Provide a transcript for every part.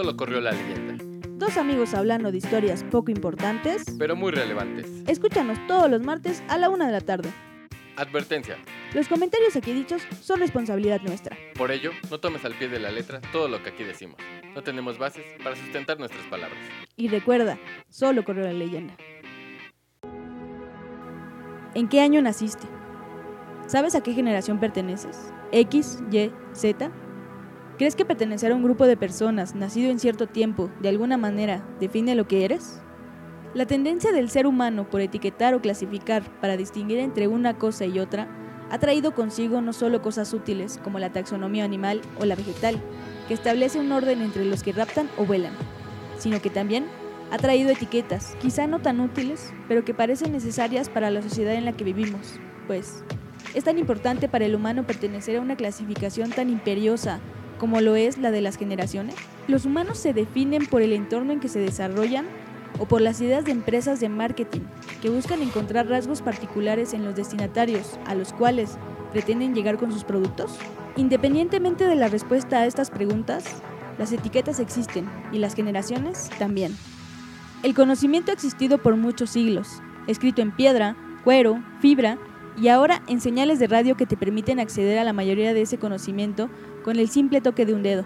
solo corrió la leyenda. Dos amigos hablando de historias poco importantes. Pero muy relevantes. Escúchanos todos los martes a la una de la tarde. Advertencia. Los comentarios aquí dichos son responsabilidad nuestra. Por ello, no tomes al pie de la letra todo lo que aquí decimos. No tenemos bases para sustentar nuestras palabras. Y recuerda, solo corrió la leyenda. ¿En qué año naciste? ¿Sabes a qué generación perteneces? ¿X, Y, Z? ¿Crees que pertenecer a un grupo de personas nacido en cierto tiempo, de alguna manera, define lo que eres? La tendencia del ser humano por etiquetar o clasificar para distinguir entre una cosa y otra ha traído consigo no solo cosas útiles como la taxonomía animal o la vegetal, que establece un orden entre los que raptan o vuelan, sino que también ha traído etiquetas, quizá no tan útiles, pero que parecen necesarias para la sociedad en la que vivimos, pues es tan importante para el humano pertenecer a una clasificación tan imperiosa como lo es la de las generaciones. Los humanos se definen por el entorno en que se desarrollan o por las ideas de empresas de marketing que buscan encontrar rasgos particulares en los destinatarios a los cuales pretenden llegar con sus productos? Independientemente de la respuesta a estas preguntas, las etiquetas existen y las generaciones también. El conocimiento ha existido por muchos siglos, escrito en piedra, cuero, fibra y ahora en señales de radio que te permiten acceder a la mayoría de ese conocimiento con el simple toque de un dedo.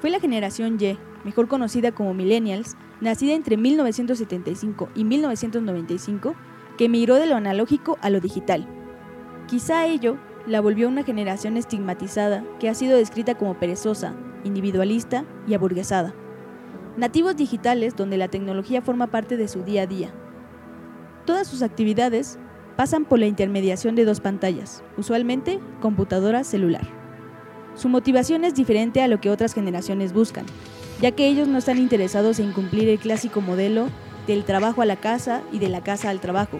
Fue la generación Y, mejor conocida como millennials, nacida entre 1975 y 1995, que migró de lo analógico a lo digital. Quizá ello la volvió una generación estigmatizada que ha sido descrita como perezosa, individualista y aburguesada. Nativos digitales donde la tecnología forma parte de su día a día. Todas sus actividades pasan por la intermediación de dos pantallas, usualmente computadora celular. Su motivación es diferente a lo que otras generaciones buscan, ya que ellos no están interesados en cumplir el clásico modelo del trabajo a la casa y de la casa al trabajo,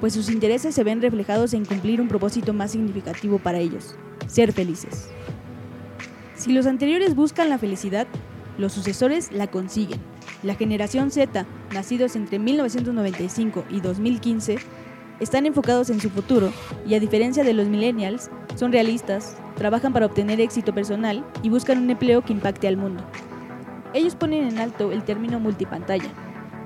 pues sus intereses se ven reflejados en cumplir un propósito más significativo para ellos, ser felices. Si los anteriores buscan la felicidad, los sucesores la consiguen. La generación Z, nacidos entre 1995 y 2015, están enfocados en su futuro y a diferencia de los millennials, son realistas, trabajan para obtener éxito personal y buscan un empleo que impacte al mundo. Ellos ponen en alto el término multipantalla,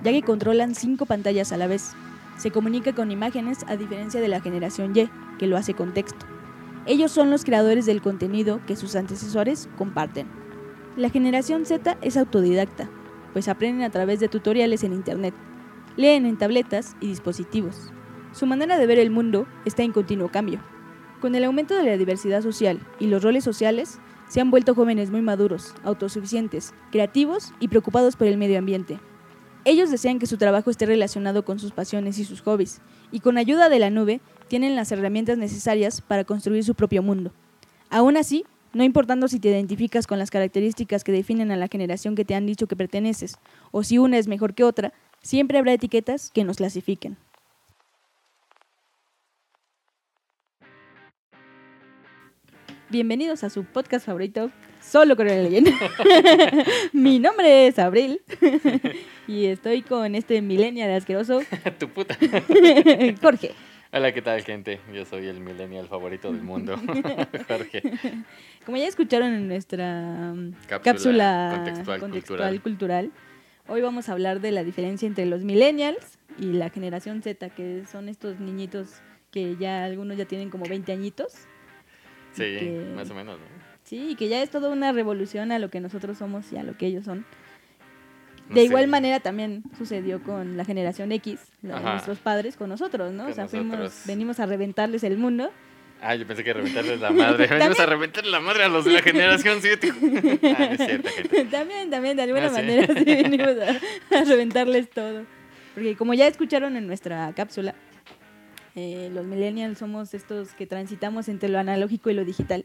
ya que controlan cinco pantallas a la vez. Se comunica con imágenes a diferencia de la generación Y, que lo hace con texto. Ellos son los creadores del contenido que sus antecesores comparten. La generación Z es autodidacta, pues aprenden a través de tutoriales en Internet, leen en tabletas y dispositivos. Su manera de ver el mundo está en continuo cambio. Con el aumento de la diversidad social y los roles sociales, se han vuelto jóvenes muy maduros, autosuficientes, creativos y preocupados por el medio ambiente. Ellos desean que su trabajo esté relacionado con sus pasiones y sus hobbies, y con ayuda de la nube tienen las herramientas necesarias para construir su propio mundo. Aún así, no importando si te identificas con las características que definen a la generación que te han dicho que perteneces, o si una es mejor que otra, siempre habrá etiquetas que nos clasifiquen. Bienvenidos a su podcast favorito, Solo con la leyenda. Mi nombre es Abril y estoy con este millennial asqueroso, tu puta. Jorge. Hola, ¿qué tal, gente? Yo soy el millennial favorito del mundo, Jorge. Como ya escucharon en nuestra um, Cápsula cápsula, contextual contextual cultural, hoy vamos a hablar de la diferencia entre los millennials y la generación Z, que son estos niñitos que ya algunos ya tienen como 20 añitos. Sí, que- más o menos, ¿no? Sí, y que ya es toda una revolución a lo que nosotros somos y a lo que ellos son. No De sé. igual manera también sucedió con la generación X, la de Ajá. nuestros padres con nosotros, ¿no? Con o sea, fuimos, nosotros. venimos a reventarles el mundo. Ah, yo pensé que reventarles la madre. Venimos a reventarle la madre a los de la generación 7. Ah, es gente. también, también, de alguna Ah, sí. manera sí venimos a, a reventarles todo. Porque como ya escucharon en nuestra cápsula, eh, los millennials somos estos que transitamos entre lo analógico y lo digital.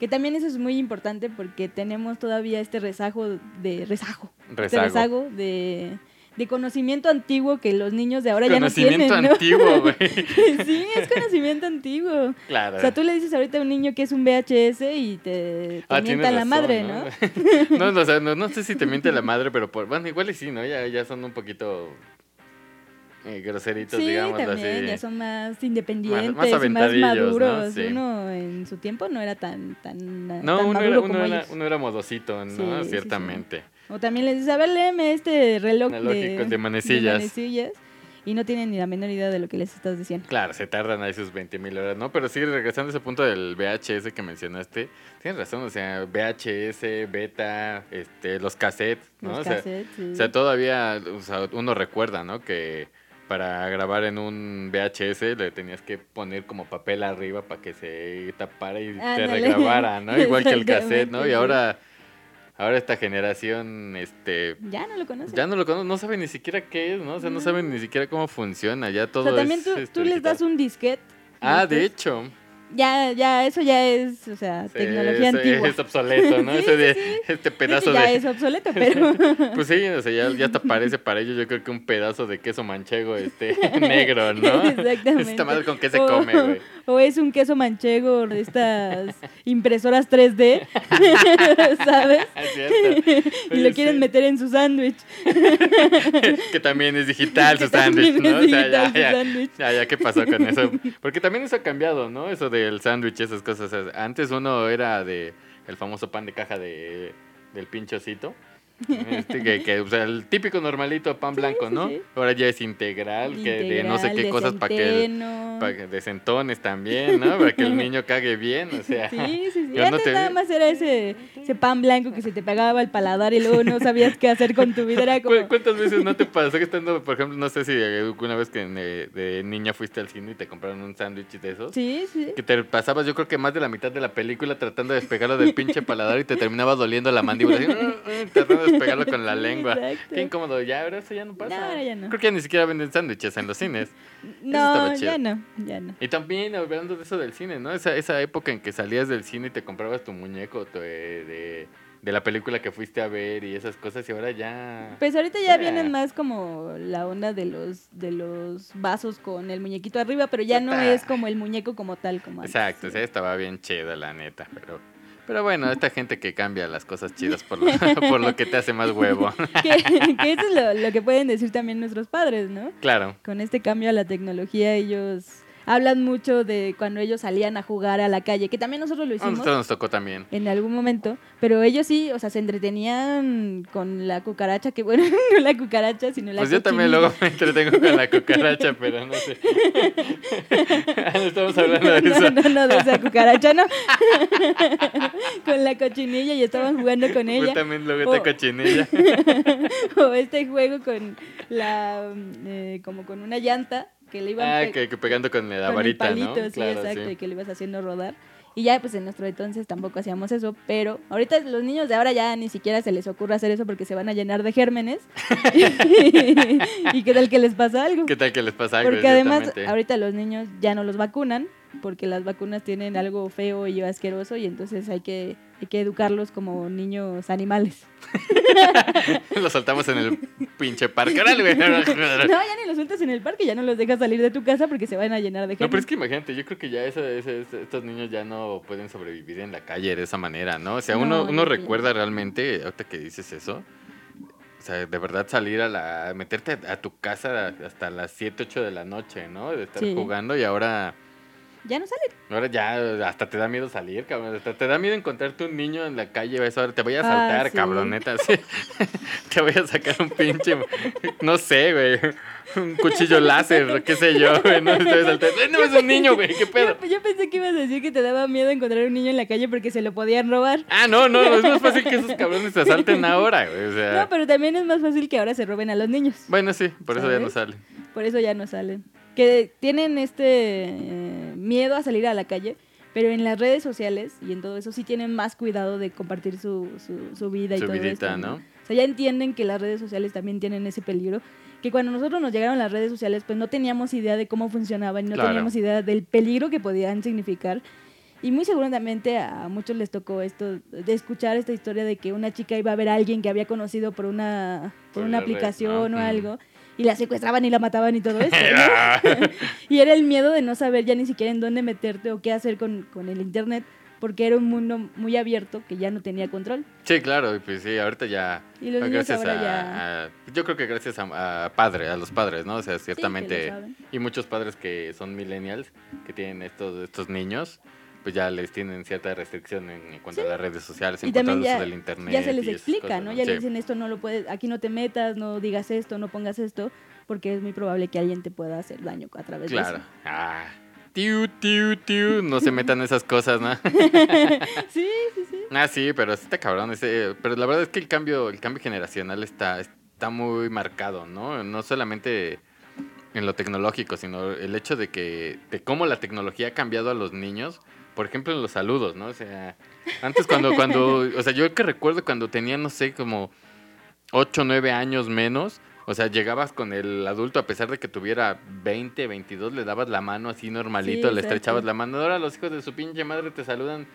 Que también eso es muy importante porque tenemos todavía este rezago de rezago, este Rezago. rezago de, de conocimiento antiguo que los niños de ahora ya no Conocimiento tienen, ¿no? antiguo, güey. sí, es conocimiento antiguo. Claro. O sea, tú le dices ahorita a un niño que es un VHS y te, te Ah, mienta la razón, madre, ¿no? ¿no? no, o sea, no, no sé si te miente la madre, pero por, bueno, igual y sí, ¿no? Ya, ya son un poquito eh, groseritos, Sí, digamos también, así. ya son más independientes, más más. Uno en su tiempo no era tan, tan, No, tan uno maduro era, como era, ellos. uno era modosito, ¿no? Sí. Ciertamente. O también les dices, a ver, léeme este reloj de, de manecillas. manecillas", Y no tienen ni la menor idea de lo que les estás diciendo. Claro, se tardan ahí sus 20 mil horas, ¿no? Pero sí, regresando a ese punto del VHS que mencionaste, tienes razón, o sea, VHS, beta, este, los cassettes, ¿no? Los o, sea, sí. o sea, todavía o sea, uno recuerda, ¿no? Que para grabar en un VHS le tenías que poner como papel arriba para que se tapara y te Ándale. regrabara, ¿no? Igual que el cassette, ¿no? Y ahora, ahora esta generación, este... Ya no lo conoces. Ya no lo conocen, no saben ni siquiera qué es, ¿no? O sea, no saben ni siquiera cómo funciona, ya todo o sea, también es, tú, este, tú les das un disquete. Ah, de hecho. Ya, ya, eso ya es, o sea, Sí, tecnología es, antigua. Es obsoleto, ¿no? Sí, Ese de, sí, este pedazo ya de... es obsoleto, pero... Pues sí, o sea, ya, ya te parece para ellos, yo creo que un pedazo de queso manchego este negro, ¿no? Exactamente. Esta madre con qué se O- come, güey. O es un queso manchego de estas impresoras 3D, ¿sabes? Es cierto. Y lo quieren sí, meter en su sándwich. Que también es digital su sándwich, ¿no? es O sea, ya, ya, ya, ya, ¿qué pasó con eso? Porque también eso ha cambiado, ¿no? Eso del sándwich, esas cosas. O sea, Antes uno era de el famoso pan de caja de, del pinchocito. Este, que, que, o sea, el típico normalito pan blanco, ¿no? sí. Ahora ya es integral, que de no sé qué de cosas para que para que de centones también, ¿no? Para que el niño cague bien, o sea. Sí, sí, sí. no Antes te- nada más era ese, ese pan blanco que se te pegaba el paladar y luego no sabías qué hacer con tu vida. Era ¿Cu- como... ¿Cuántas veces no te pasó que estando, por ejemplo, no sé si alguna vez que de, de niña fuiste al cine y te compraron un sándwich de esos? Sí, sí. Que te pasabas, yo creo que más de la mitad de la película tratando de despegarlo del pinche paladar y te terminaba doliendo la mandíbula. así, Despegarlo con la lengua. exacto. Qué incómodo. Ya, ahora eso ya no pasa. No, ahora ya no. Creo que ya ni siquiera venden sándwiches en los cines. No, ya no, ya no. Y también hablando de eso del cine, ¿no? Esa, esa época en que salías del cine y te comprabas tu muñeco tu, eh, de, de la película que fuiste a ver y esas cosas y ahora ya... Pues ahorita ya Eh. vienen más como la onda de los de los vasos con el muñequito arriba, pero ya no Ah. es como el muñeco como tal, como antes. Exacto, sí, estaba bien chida la neta, pero... Pero bueno, esta gente que cambia las cosas chidas por lo, por lo que te hace más huevo. que, que eso es lo, lo que pueden decir también nuestros padres, ¿no? Claro. Con este cambio a la tecnología ellos hablan mucho de cuando ellos salían a jugar a la calle, que también nosotros lo A hicimos nosotros nos tocó también. en algún momento, pero ellos sí, o sea, se entretenían con la cucaracha, que bueno, no la cucaracha, sino la Pues yo también luego me entretengo con la cucaracha, pero no sé. Ah, no estamos hablando de No, eso. no, no, de esa cucaracha, no. con la cochinilla y estaban jugando con Yo ella. también luego esta cochinilla. o este juego con la, mm, eh, como con una llanta que le iban Ah, que, que pegando con la con varita, el palito, ¿no? sí, exacto, y que le ibas haciendo rodar. Y ya, pues en nuestro entonces tampoco hacíamos eso, pero ahorita los niños de ahora ya ni siquiera se les ocurre hacer eso porque se van a llenar de gérmenes. y qué tal que les pasa algo. ¿Qué tal que les pasa algo? Porque además ahorita los niños ya no los vacunan porque las vacunas tienen algo feo y asqueroso y entonces hay que, hay que educarlos como niños animales. Los soltamos en el pinche parque. No, ya ni los sueltas en el parque, ya no los dejas salir de tu casa porque se van a llenar de No, pero es que imagínate, yo creo que ya ese- ese- estos niños ya no pueden sobrevivir en la calle de esa manera, ¿no? O sea, No, uno, uno recuerda realmente, ahorita que dices eso, o sea, de verdad salir a la, meterte a, a tu casa hasta las 7, 8 de la noche, ¿no? De estar Sí. jugando y ahora, Ya no salen. ahora ya hasta te da miedo salir, cabrón. Hasta te da miedo encontrarte un niño en la calle, ¿ves? Ahora te voy a Ah, saltar, sí. cabroneta. sí. te voy a sacar un pinche, no sé, güey. Un cuchillo láser, qué sé yo, güey. No, te voy a saltar. ¡Eh, No es un niño, güey, qué pedo. Yo, yo pensé que ibas a decir que te daba miedo encontrar un niño en la calle porque se lo podían robar. Ah, no, no, es más fácil que esos cabrones te asalten ahora, güey. O sea, No, pero también es más fácil que ahora se roben a los niños. bueno, sí, por eso ya no ¿Sabes? sale. Por eso ya no salen. Que tienen este eh, miedo a salir a la calle, pero en las redes sociales y en todo eso sí tienen más cuidado de compartir su, su, su vida y Su todo vidita, esto, ¿no? O sea, ya entienden que las redes sociales también tienen ese peligro. Que cuando nosotros nos llegaron las redes sociales, pues no teníamos idea de cómo funcionaban y no Claro. teníamos idea del peligro que podían significar. Y muy seguramente a muchos les tocó esto, de escuchar esta historia de que una chica iba a ver a alguien que había conocido por una, por Por una la red, aplicación ¿no? o Mm. Y la secuestraban y la mataban y todo eso. ¿no? y era el miedo de no saber ya ni siquiera en dónde meterte o qué hacer con, con el internet, porque era un mundo muy abierto que ya no tenía control. Sí, claro, y pues sí, ahorita ya. Y los niños gracias ahora a, ya... a- yo creo que gracias a, a padre, a los padres, ¿no? O sea, sí, ciertamente. saben. y muchos padres que son millennials, que tienen estos, estos niños, pues ya les tienen cierta restricción en, cuanto a las redes sociales, en Y cuanto al uso del internet. Ya se les explica, cosas, ¿no? Ya Sí. le dicen esto no lo puedes, aquí no te metas, no digas esto, no pongas esto, porque es muy probable que alguien te pueda hacer daño a través Claro. de Ah. Tiu, tiu, tiu. No se metan esas cosas, ¿no? eso. Sí, sí, sí. Ah, sí, pero sí está cabrón. Ese, pero la verdad es que el cambio, el cambio generacional está, está muy marcado, ¿no? No solamente en lo tecnológico, sino el hecho de que, de cómo la tecnología ha cambiado a los niños. Por ejemplo, en los saludos, ¿no? O sea, antes cuando, cuando, o sea, yo que recuerdo cuando tenía, no sé, como 8 o 9 años menos, o sea, llegabas con el adulto a pesar de que tuviera 20, 22, le dabas la mano así normalito, Sí, le estrechabas la mano. Ahora los hijos de su pinche madre te saludan,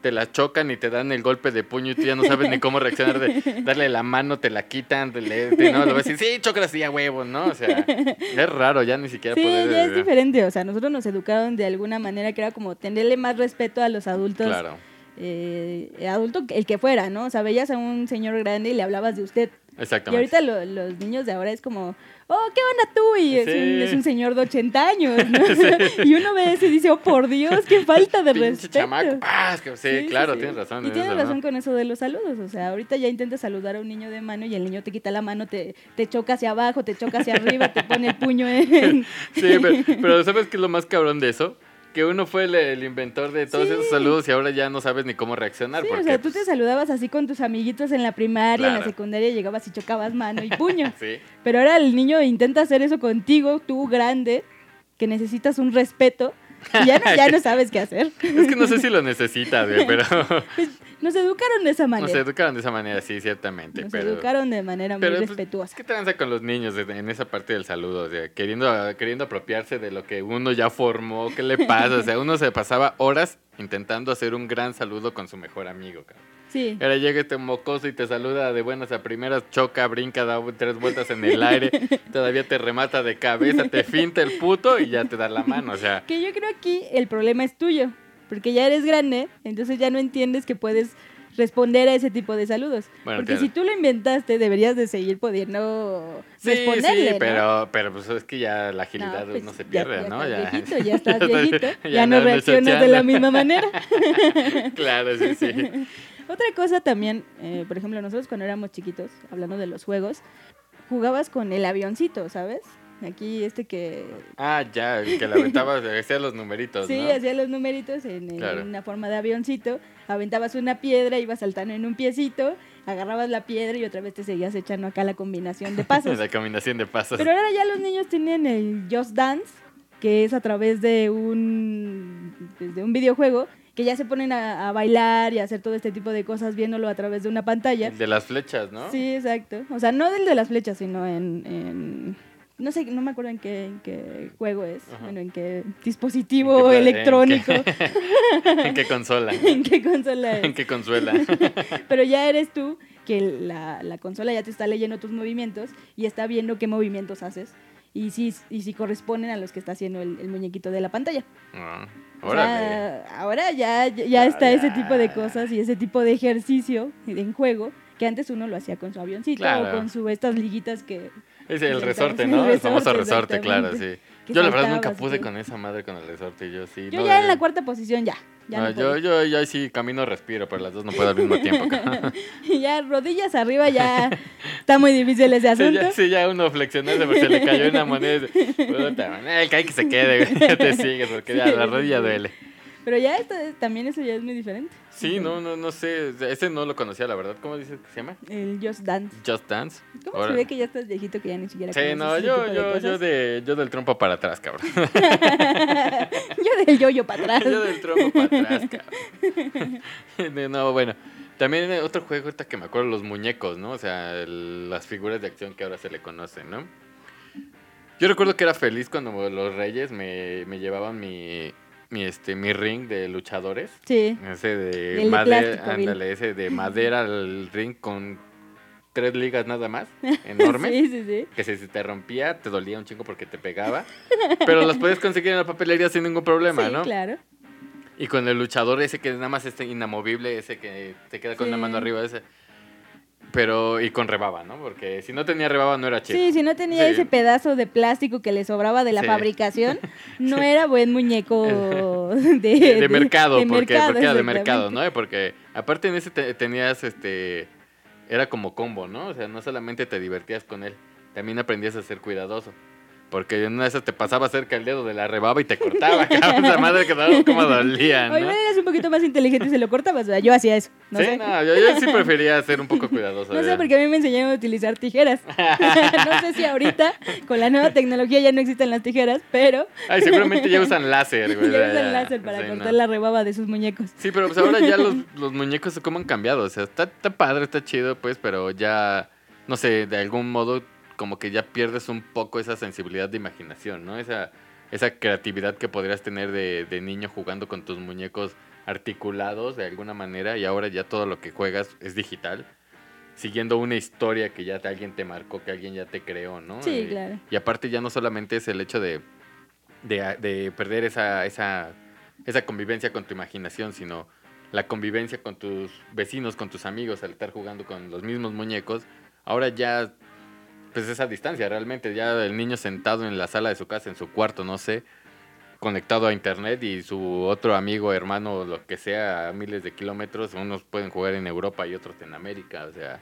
te la chocan y te dan el golpe de puño y tú ya no sabes ni cómo reaccionar de darle la mano, te la quitan, te le, te- no, vas a decir, sí, chócala así a huevo, ¿no? O sea, es raro ya ni siquiera Sí, poder... ya es diferente. O sea, nosotros nos educaron de alguna manera que era como tenerle más respeto a los adultos. Claro. eh, adulto, el que fuera, ¿no? O sea, veías a un señor grande y le hablabas de usted. Y Exactamente. ahorita lo- los niños de ahora es como, oh, ¿qué onda tú? Y es, un, es un señor de 80 años, ¿no? Y uno ve eso y dice, oh, por Dios, qué falta de respeto. chamaco. Ah, es que sí, claro, tienes razón. Y en tienes eso, ¿no? razón con eso de los saludos. O sea, ahorita ya intentas saludar a un niño de mano y el niño te quita la mano, te, te choca hacia abajo, te choca hacia arriba, te pone el puño en... Sí, pero, pero ¿sabes qué es lo más cabrón de eso? Que uno fue el, el inventor de todos Sí. esos saludos y ahora ya no sabes ni cómo reaccionar. Sí, porque, o sea, tú pues, te saludabas así con tus amiguitos en la primaria, en la Claro. secundaria llegabas y chocabas mano y puño. Sí, Pero ahora el niño intenta hacer eso contigo, tú grande, que necesitas un respeto, y ya no, ya no sabes qué hacer. es que no sé si lo necesita, güey, pero Nos educaron de esa nos manera. educaron de esa manera, sí, ciertamente. Nos pero, educaron de manera muy pues, respetuosa. ¿Qué tranza con los niños en en esa parte del saludo? O sea, queriendo, queriendo apropiarse de lo que uno ya formó, ¿qué le pasa? O sea, uno se pasaba horas intentando hacer un gran saludo con su mejor amigo, cabrón. Sí. Ahora llega este mocoso y te saluda de buenas a primeras, choca, brinca, da tres vueltas en el aire, todavía te remata de cabeza, te finta el puto y ya te da la mano. O sea, Que yo creo aquí el problema es tuyo, porque ya eres grande, entonces ya no entiendes que puedes responder a ese tipo de saludos. Bueno, porque si tú lo inventaste, deberías de seguir pudiendo sí, responderle, sí, ¿no? pero, pero pues es que ya la agilidad No, pues, no se pierde, ya ¿no? estás Ya, viejito, ya estás viejito, ya, ya no no reaccionas de la misma manera. claro, sí, sí. Otra cosa también, eh, por ejemplo, nosotros cuando éramos chiquitos, hablando de los juegos, jugabas con el avioncito, ¿sabes? Aquí este que Ah, ya, que la aventabas, hacía los numeritos, sí, ¿no? hacía los numeritos en, en Claro. una forma de avioncito, aventabas una piedra, ibas saltando en un piecito, agarrabas la piedra y otra vez te seguías echando acá la combinación de pasos. La combinación de pasos. Pero ahora ya los niños tienen el Just Dance, que es a través de un, de un videojuego, que ya se ponen a, a bailar y a hacer todo este tipo de cosas viéndolo a través de una pantalla. El de las flechas, ¿no? Sí, exacto. O sea, no del de las flechas, sino en... en- no sé, no me acuerdo en qué, en qué juego es, Ajá. bueno, en qué ¿En dispositivo qué en electrónico, ¿En qué consola? en qué consola ¿En es. qué consuela? Pero ya eres tú que la, la consola ya te está leyendo tus movimientos y está viendo qué movimientos haces y si, y si corresponden a los que está haciendo el, el muñequito de la pantalla. Ah, Ahora ya, ya está ese tipo de cosas y ese tipo de ejercicio en juego que antes uno lo hacía con su avioncito Claro. o con su estas liguitas que... Es el resorte, el ¿no? El famoso resorte, claro, sí. Yo la verdad nunca pude con esa madre con el resorte, yo sí. Yo no, ya en eh, la cuarta posición ya. Ya, no, no yo, yo, yo sí camino respiro, pero las dos no puedo al mismo tiempo. ya rodillas arriba ya está muy difícil ese Sí asunto. ya, sí, ya uno flexionarse porque se le cayó una moneda. y dice, eh, que hay que se quede, güey. Ya te sigues porque ya Sí, la sí, rodilla sí. duele. Pero ya esto, también eso ya es muy diferente. Sí, no, no, no sé. Ese no lo conocía, la verdad. ¿Cómo dices que se llama? El Just Dance. Just Dance. ¿Cómo Ahora- se ve que ya estás viejito que ya ni siquiera Sí, no, ese yo, tipo de yo, yo, de, yo del trompo para atrás, cabrón. yo del yoyo para atrás. yo del trompo para atrás, cabrón. No, bueno. También otro juego ahorita que me acuerdo, los muñecos, ¿no? O sea, el- las figuras de acción que ahora se le conocen, ¿no? Yo recuerdo que era feliz cuando los reyes me, me llevaban mi, mi, este, mi ring de luchadores. Sí. Ese de El madera, plástico, ándale, ese de madera, el ring con tres ligas nada más, enormes. Sí, sí, sí. Que si se te rompía, te dolía un chingo porque te pegaba. Pero las podías conseguir en la papelería sin ningún problema, sí, ¿no? claro. Y con el luchador ese que nada más está inamovible, ese que se queda con la mano arriba, ese. Pero, y con rebaba, ¿no? Porque si no tenía rebaba no era chido. Sí, si no tenía Sí. ese pedazo de plástico que le sobraba de la Sí. fabricación, no era buen muñeco de, de, de mercado, de porque, mercado, porque era de mercado. ¿no? Porque aparte en ese te- tenías, este, era como combo, ¿no? O sea, no solamente te divertías con él, también aprendías a ser cuidadoso. Porque en una de esas te pasaba cerca el dedo de la rebaba y te cortaba, cabrón, esa madre que daba como dolía, ¿no? igual eras un poquito más inteligente y se lo cortabas, o sea, yo hacía eso, no sí, sé. no, yo, yo sí prefería ser un poco cuidadoso. No sé, porque a mí me enseñaron a utilizar tijeras. no sé si ahorita, con la nueva tecnología, ya no existen las tijeras, pero Ay, seguramente ya usan láser, güey. ya usan láser para Sí, no. cortar la rebaba de sus muñecos. Sí, pero pues ahora ya los, los muñecos cómo han cambiado. O sea, está, está padre, está chido, pues, pero ya, no sé, de algún modo como que ya pierdes un poco esa sensibilidad de imaginación, ¿no? Esa, esa creatividad que podrías tener de, de niño jugando con tus muñecos articulados de alguna manera y ahora ya todo lo que juegas es digital, siguiendo una historia que ya te- alguien te marcó, que alguien ya te creó, ¿no? Sí, Y- claro. y aparte ya no solamente es el hecho de, de, de perder esa, esa, esa convivencia con tu imaginación, sino la convivencia con tus vecinos, con tus amigos, al estar jugando con los mismos muñecos. Ahora ya, pues esa distancia realmente, ya el niño sentado en la sala de su casa, en su cuarto, no sé, conectado a internet y su otro amigo, hermano, lo que sea, a miles de kilómetros, unos pueden jugar en Europa y otros en América, o sea,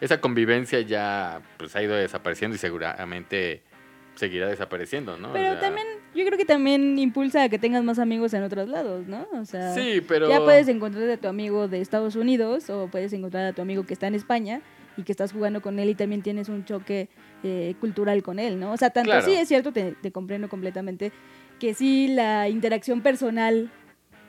esa convivencia ya pues ha ido desapareciendo y seguramente seguirá desapareciendo, ¿no? O Pero sea, también, yo creo que también impulsa a que tengas más amigos en otros lados, ¿no? O sea, Sí, pero... ya puedes encontrar a tu amigo de Estados Unidos o puedes encontrar a tu amigo que está en España y que estás jugando con él y también tienes un choque eh, cultural con él, ¿no? O sea, tanto Claro. sí es cierto, te, te comprendo completamente, que sí la interacción personal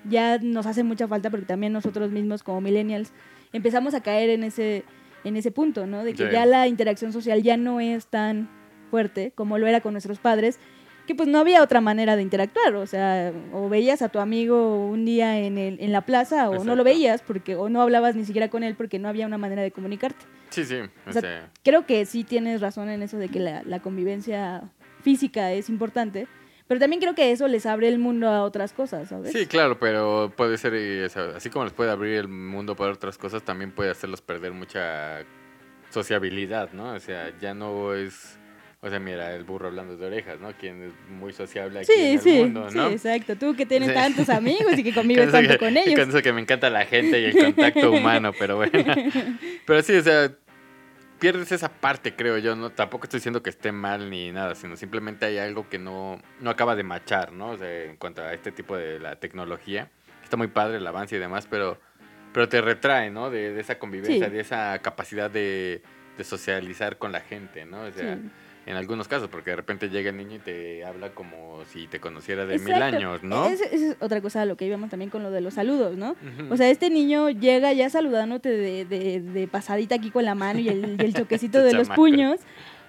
ya nos hace mucha falta porque también nosotros mismos como millennials empezamos a caer en ese, en ese punto, ¿no? De que Sí. ya la interacción social ya no es tan fuerte como lo era con nuestros padres, que pues no había otra manera de interactuar, o sea, o veías a tu amigo un día en, el, en la plaza o no lo veías porque o no hablabas ni siquiera con él porque no había una manera de comunicarte. Sí, sí, o sea, Creo que sí tienes razón en eso de que la, la convivencia física es importante, pero también creo que eso les abre el mundo a otras cosas, ¿sabes? sí, claro, pero puede ser, así como les puede abrir el mundo para otras cosas, también puede hacerlos perder mucha sociabilidad, ¿no? O sea, ya no es, o sea, mira, el burro hablando de orejas, ¿no? Quien es muy sociable aquí Sí, en el sí, mundo, sí, ¿no? exacto. Tú que tienes Sí. tantos amigos y que convives tanto que- con ellos. Con eso que me encanta la gente y el contacto humano, pero bueno. Pero sí, o sea, pierdes esa parte, creo yo, ¿no? Tampoco estoy diciendo que esté mal ni nada, sino simplemente hay algo que no, no acaba de machar, ¿no? O sea, en cuanto a este tipo de la tecnología. Está muy padre el avance y demás, pero, pero te retrae, ¿no? De, de esa convivencia, Sí. de esa capacidad de, de socializar con la gente, ¿no? O sea, Sí. En algunos casos, porque de repente llega el niño y te habla como si te conociera de mil años, ¿no? Esa es otra cosa a lo que íbamos también con lo de los saludos, ¿no? O sea, este niño llega ya saludándote de, de- de pasadita aquí con la mano y el, y el choquecito de los puños,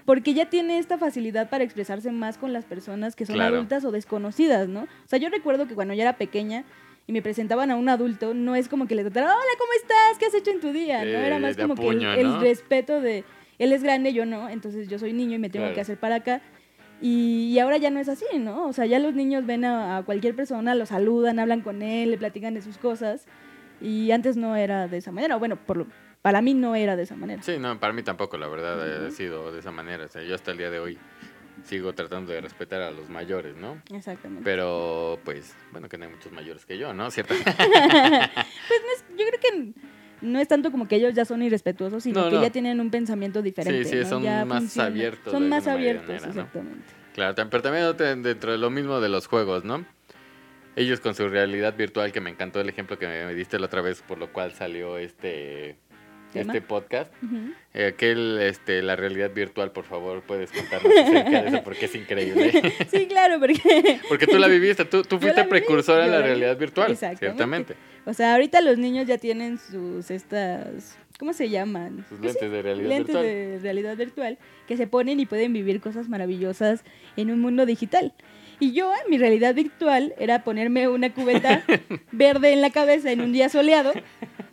porque ya tiene esta facilidad para expresarse más con las personas que son Claro. adultas o desconocidas, ¿no? O sea, yo recuerdo que cuando yo era pequeña y me presentaban a un adulto, no es como que le tratara, hola, ¿cómo estás? ¿Qué has hecho en tu día? ¿no? Eh, Era más como que el- el, respeto de, él es grande, yo no, entonces yo soy niño y me tengo Claro. que hacer para acá. Y, y ahora ya no es así, ¿no? O sea, ya los niños ven a, a cualquier persona, lo saludan, hablan con él, le platican de sus cosas. Y antes no era de esa manera. o Bueno, por lo- para mí no era de esa manera. Sí, no, para mí tampoco, la verdad, ha sido de esa manera. O sea, yo hasta el día de hoy sigo tratando de respetar a los mayores, ¿no? Exactamente. Pero, pues, bueno, que no hay muchos mayores que yo, ¿no? ¿Cierto? Pues no es- yo creo que no es tanto como que ellos ya son irrespetuosos, sino No, que ya tienen un pensamiento diferente. sí, ¿no? son Ya más funciona- abiertos Son más abiertos, exactamente. claro, pero también dentro de lo mismo de los juegos, ¿no? Ellos con su realidad virtual, que me encantó el ejemplo que me diste la otra vez, por lo cual salió este, ¿Tema? este podcast. Ujú. Eh, aquel, este, la realidad virtual, por favor, puedes contarnos acerca de eso porque es increíble. Sí, claro, porque Porque tú la viviste, tú, fuiste precursora yo la realidad virtual, Exactamente. ciertamente. O sea, ahorita los niños ya tienen sus estas, ¿cómo se llaman? Sus lentes de realidad lentes virtual. de realidad virtual que se ponen y pueden vivir cosas maravillosas en un mundo digital. Y yo, en mi realidad virtual, era ponerme una cubeta verde en la cabeza en un día soleado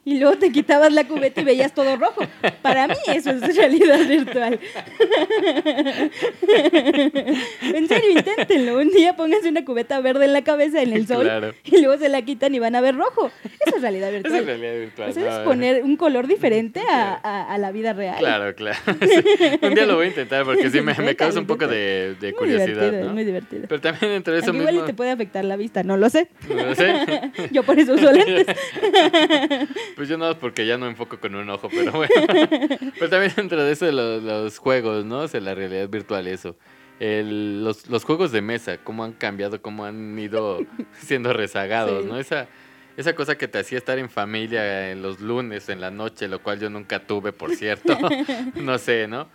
y luego te quitabas la cubeta y veías todo rojo. Para mí eso es realidad virtual. en serio, inténtenlo. Un día pónganse una cubeta verde en la cabeza en el sol Claro. y luego se la quitan y van a ver rojo. Eso es realidad virtual. Esa es realidad virtual. O sea, es ¿no? poner un color diferente a, a- a la vida real. Claro, claro. Sí. Un día lo voy a intentar porque sí me, me causa un poco de, de Muy curiosidad, divertido, ¿no? muy divertido. Pero también dentro de eso igual te puede afectar la vista, no lo sé. No lo sé. Yo por eso uso lentes. Pues yo no, porque ya no enfoco con un ojo, pero bueno. Pero también dentro de eso de los, los juegos, ¿no? O sea, la realidad virtual, eso. El- los, los juegos de mesa, cómo han cambiado, cómo han ido siendo rezagados, Sí. ¿no? Esa, esa cosa que te hacía estar en familia en los lunes, en la noche, lo cual yo nunca tuve, por cierto. no sé, ¿no?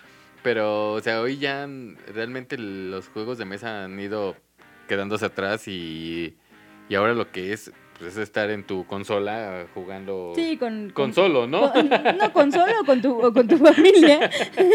Pero, o sea, hoy ya realmente los juegos de mesa han ido quedándose atrás y, y ahora lo que es, pues, es estar en tu consola jugando Sí, con... con solo, ¿no? con- no, con solo o con tu, o con tu familia.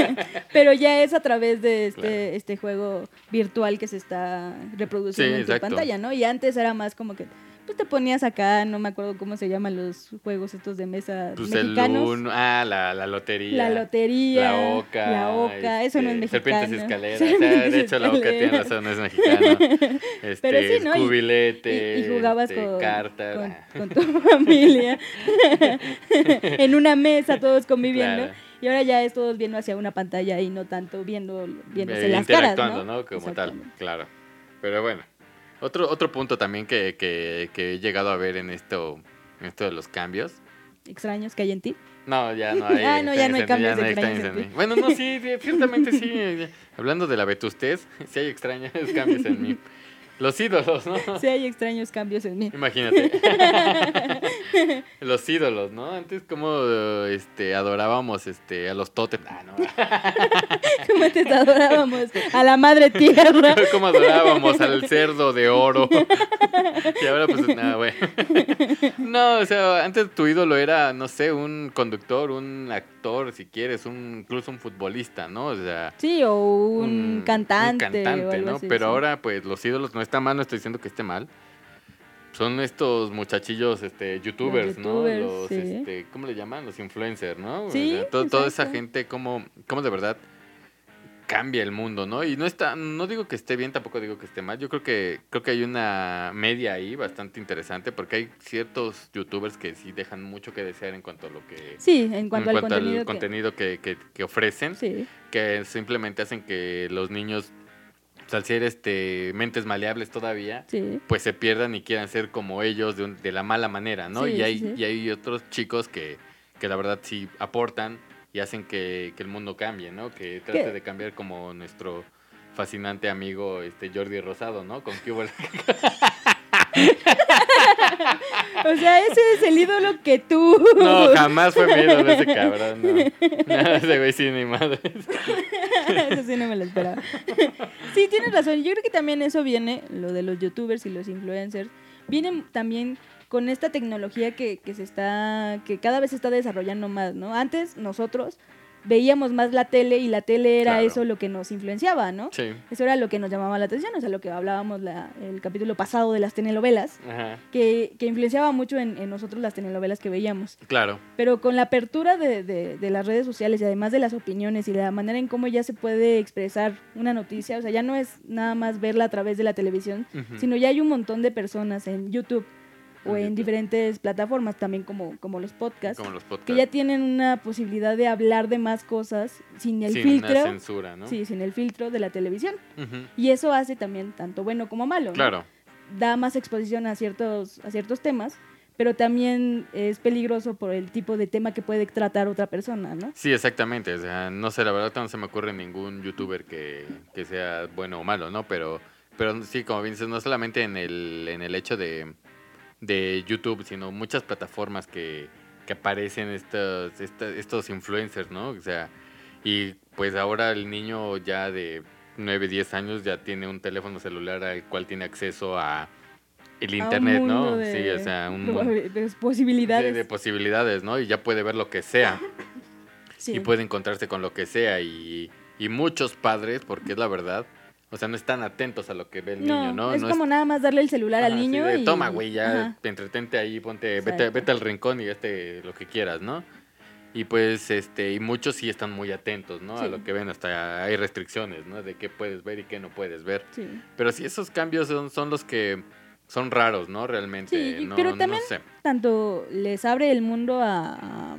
Pero ya es a través de este, Claro. este juego virtual que se está reproduciendo Sí, en tu pantalla, ¿no? Y antes era más como que pues te ponías acá, no me acuerdo cómo se llaman los juegos estos de mesa Pues el mexicanos. uno, ah, la, la lotería. La lotería. La oca. La oca, eso no es este, mexicano. Serpientes escaleras. o sea, Serpientes de hecho, la oca tiene razón, no es mexicano. Este, Pero sí, ¿no? Y- Cubilete. Y, y jugabas este, con, cartas. con, ah, con tu familia en una mesa todos conviviendo Claro. y ahora ya es todos viendo hacia una pantalla y no tanto viendo viéndose eh, las caras, interactuando, ¿no? ¿no? Como tal, claro. Pero bueno, otro, otro punto también que, que, que he llegado a ver en esto, en esto de los cambios. Extraños que hay en ti. No, ya no hay. Ah, no, ya no hay cambios no hay extraños en mí. Bueno, no, sí, ciertamente sí. Hablando de la vetustez, sí hay extraños cambios en mí. Los ídolos, ¿no? Sí hay extraños cambios en mí. Imagínate. los ídolos, ¿no? Antes como este adorábamos este a los totems. Ah, no. Como te adorábamos a la madre tierra. como adorábamos al cerdo de oro. y ahora pues nada, güey. no, o sea, antes tu ídolo era, no sé, un conductor, un actor, si quieres, un incluso un futbolista, ¿no? O sea, Sí, o un, cantante. un cantante, o ¿no? así, Pero sí. ahora, pues, los ídolos no está mal, no estoy diciendo que esté mal. Son estos muchachillos, este, youtubers, ¿no? youtubers, Los, sí. este, ¿cómo le llaman? Los influencers, ¿no? O Sí, sea, to- toda esa gente, cómo, cómo de verdad cambia el mundo, ¿no? Y no está, no digo que esté bien, tampoco digo que esté mal. Yo creo que, creo que hay una media ahí bastante interesante, porque hay ciertos youtubers que sí dejan mucho que desear en cuanto a lo que Sí, en cuanto al contenido. que- contenido que, que- que ofrecen Sí, que simplemente hacen que los niños, pues, al ser este, mentes maleables todavía, sí. pues se pierdan y quieran ser como ellos de, un- de la mala manera, ¿no? Sí, y, hay, y hay otros chicos que, que la verdad sí aportan y hacen que, que el mundo cambie, ¿no? Que trate ¿Qué? de cambiar como nuestro fascinante amigo este Jordi Rosado, ¿no? Con hubo- O sea, ese es el ídolo que tú. No, jamás fue mi ídolo ese cabrón, no. No, ese güey sí, ni madre. eso sí no me lo esperaba. sí, tienes razón. Yo creo que también eso viene, lo de los youtubers y los influencers, viene también con esta tecnología que, que se está, que cada vez se está desarrollando más, ¿no? Antes nosotros veíamos más la tele y la tele era Claro. eso lo que nos influenciaba, ¿no? Sí. Eso era lo que nos llamaba la atención, o sea, lo que hablábamos la- el capítulo pasado de las telenovelas, Ajá. que, que influenciaba mucho en, en nosotros las telenovelas que veíamos. Claro. Pero con la apertura de, de- de las redes sociales y además de las opiniones y la manera en cómo ya se puede expresar una noticia, o sea, ya no es nada más verla a través de la televisión, sino ya hay un montón de personas en YouTube o En diferentes plataformas también como, como los podcasts, Como los podcasts. que ya tienen una posibilidad de hablar de más cosas sin el Sin filtro, una censura, ¿no? sí, sin el filtro de la televisión. Y eso hace también tanto bueno como malo. ¿no? Claro. Da más exposición a ciertos, a ciertos temas, pero también es peligroso por el tipo de tema que puede tratar otra persona, ¿no? Sí, exactamente. O sea, no sé, la verdad no se me ocurre ningún youtuber que, que sea bueno o malo, ¿no? Pero, pero sí, como bien dices, no solamente en el, en el hecho de, de YouTube, sino muchas plataformas que, que aparecen estos, estos influencers, ¿no? O sea, y pues ahora el niño ya de 9, 10 años ya tiene un teléfono celular al cual tiene acceso a el internet, ¿no? de- Sí, o sea, un de posibilidades. de, de posibilidades, ¿no? Y ya puede ver lo que sea Sí. y puede encontrarse con lo que sea y, y muchos padres, porque es la verdad, O sea, no están atentos a lo que ve el No, niño, ¿no? es No como nada más darle el celular al Ajá, niño de, y... Toma, güey, ya Ajá. entretente ahí, ponte, vete, vete al rincón y este lo que quieras, ¿no? Y pues, este, y muchos sí están muy atentos, ¿no? A lo que ven, hasta hay restricciones, ¿no? De qué puedes ver y qué no puedes ver. Sí. Pero sí, esos cambios son, son los que son raros, ¿no? Realmente. Sí, no, pero no también- sé. Tanto les abre el mundo a, a,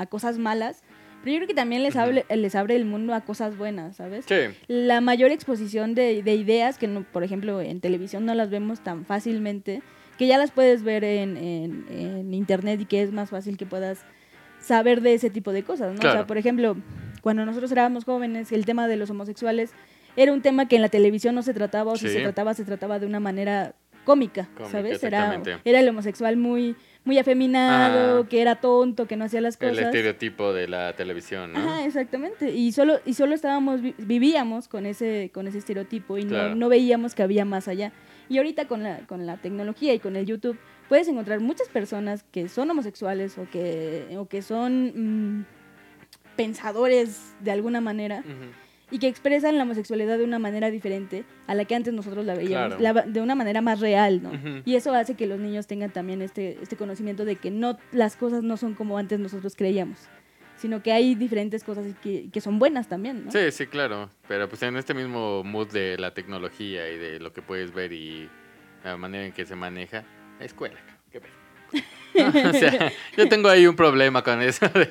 a cosas malas, pero yo creo que también les, abre, les abre el mundo a cosas buenas, ¿sabes? Sí, La mayor exposición de, de ideas, que no, por ejemplo en televisión no las vemos tan fácilmente, que ya las puedes ver en, en- en internet y que es más fácil que puedas saber de ese tipo de cosas, ¿no? O sea, por ejemplo, cuando nosotros éramos jóvenes, el tema de los homosexuales era un tema que en la televisión no se trataba, o si Sí. se trataba, se trataba de una manera cómica, Cómica, ¿sabes? Era, era el homosexual muy, muy afeminado, que era tonto, que no hacía las el cosas. estereotipo de la televisión, ¿no? Ajá, exactamente. Y solo, y solo estábamos, vi- vivíamos con ese, con ese estereotipo y Claro. no, no veíamos que había más allá. Y ahorita con la, con la tecnología y con el YouTube puedes encontrar muchas personas que son homosexuales o que, o que son mm, pensadores de alguna manera. Y que expresan la homosexualidad de una manera diferente a la que antes nosotros la veíamos, Claro. la- de una manera más real, ¿no? Ujú. Y eso hace que los niños tengan también este, este conocimiento de que no las cosas no son como antes nosotros creíamos, sino que hay diferentes cosas que, que son buenas también, ¿no? Sí, sí, claro. Pero pues en este mismo mood de la tecnología y de lo que puedes ver y la manera en que se maneja, la escuela, qué pedo. o sea, yo tengo ahí un problema con eso. de-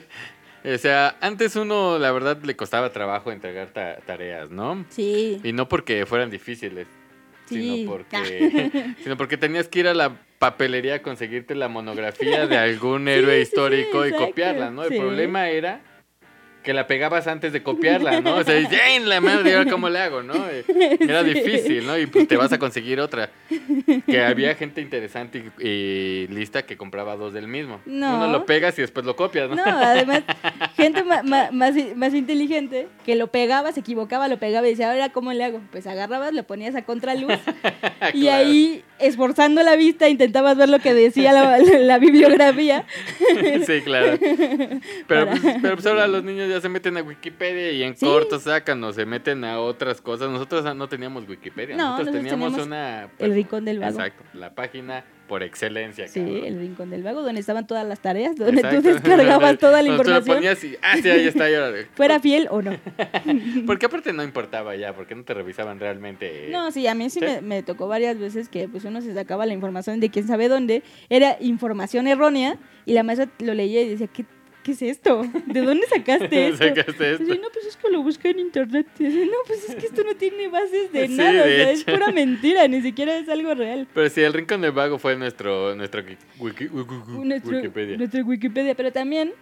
o sea, antes uno, la verdad, le costaba trabajo entregar ta- tareas, ¿no? Sí, Y no porque fueran difíciles, sí. sino porque, sino porque tenías que ir a la papelería a conseguirte la monografía de algún héroe Sí, histórico sí, y copiarla, ¿no? El problema era que la pegabas antes de copiarla, ¿no? O sea, dices, ¡ay, la madre! ¿y ahora cómo le hago, no? Era difícil, ¿no? Y pues te vas a conseguir otra. Que había gente interesante y, y lista que compraba dos del mismo. No. Uno lo pegas y después lo copias, ¿no? No, además, gente ma- ma- más, más inteligente que lo pegaba, se equivocaba, lo pegaba y decía, ahora cómo le hago? Pues agarrabas, lo ponías a contraluz y Claro. ahí, esforzando la vista, intentabas ver lo que decía la, la- la bibliografía. Sí, claro. Pero, Para- pues, pero pues ahora los niños ya se meten a Wikipedia y en Sí. corto sacan o se meten a otras cosas. Nosotros no teníamos Wikipedia, No, nosotros nosotros teníamos teníamos una... El Rincón del Vago. Exacto, la página por excelencia. Sí, cabrón. el rincón del vago, donde estaban todas las tareas, donde Exacto. tú descargabas toda la Donde tú lo información, ponías y, ah, sí, ahí está. y órale. fuera fiel o no. Porque aparte no importaba ya, porque no te revisaban realmente. No, sí, a mí sí, ¿Sí? Me, me tocó varias veces que pues uno se sacaba la información de quién sabe dónde, era información errónea y la maestra lo leía y decía, ¿qué, qué es esto? ¿De dónde sacaste esto? Sacaste esto. No, pues es que lo busqué en internet. No, pues es que esto no tiene bases de Sí, nada, de o sea, es pura mentira, ni siquiera es algo real. Pero sí, el Rincón del Vago fue nuestro, nuestro wiki- wiki- Nuestro, Wikipedia. nuestro Wikipedia, pero también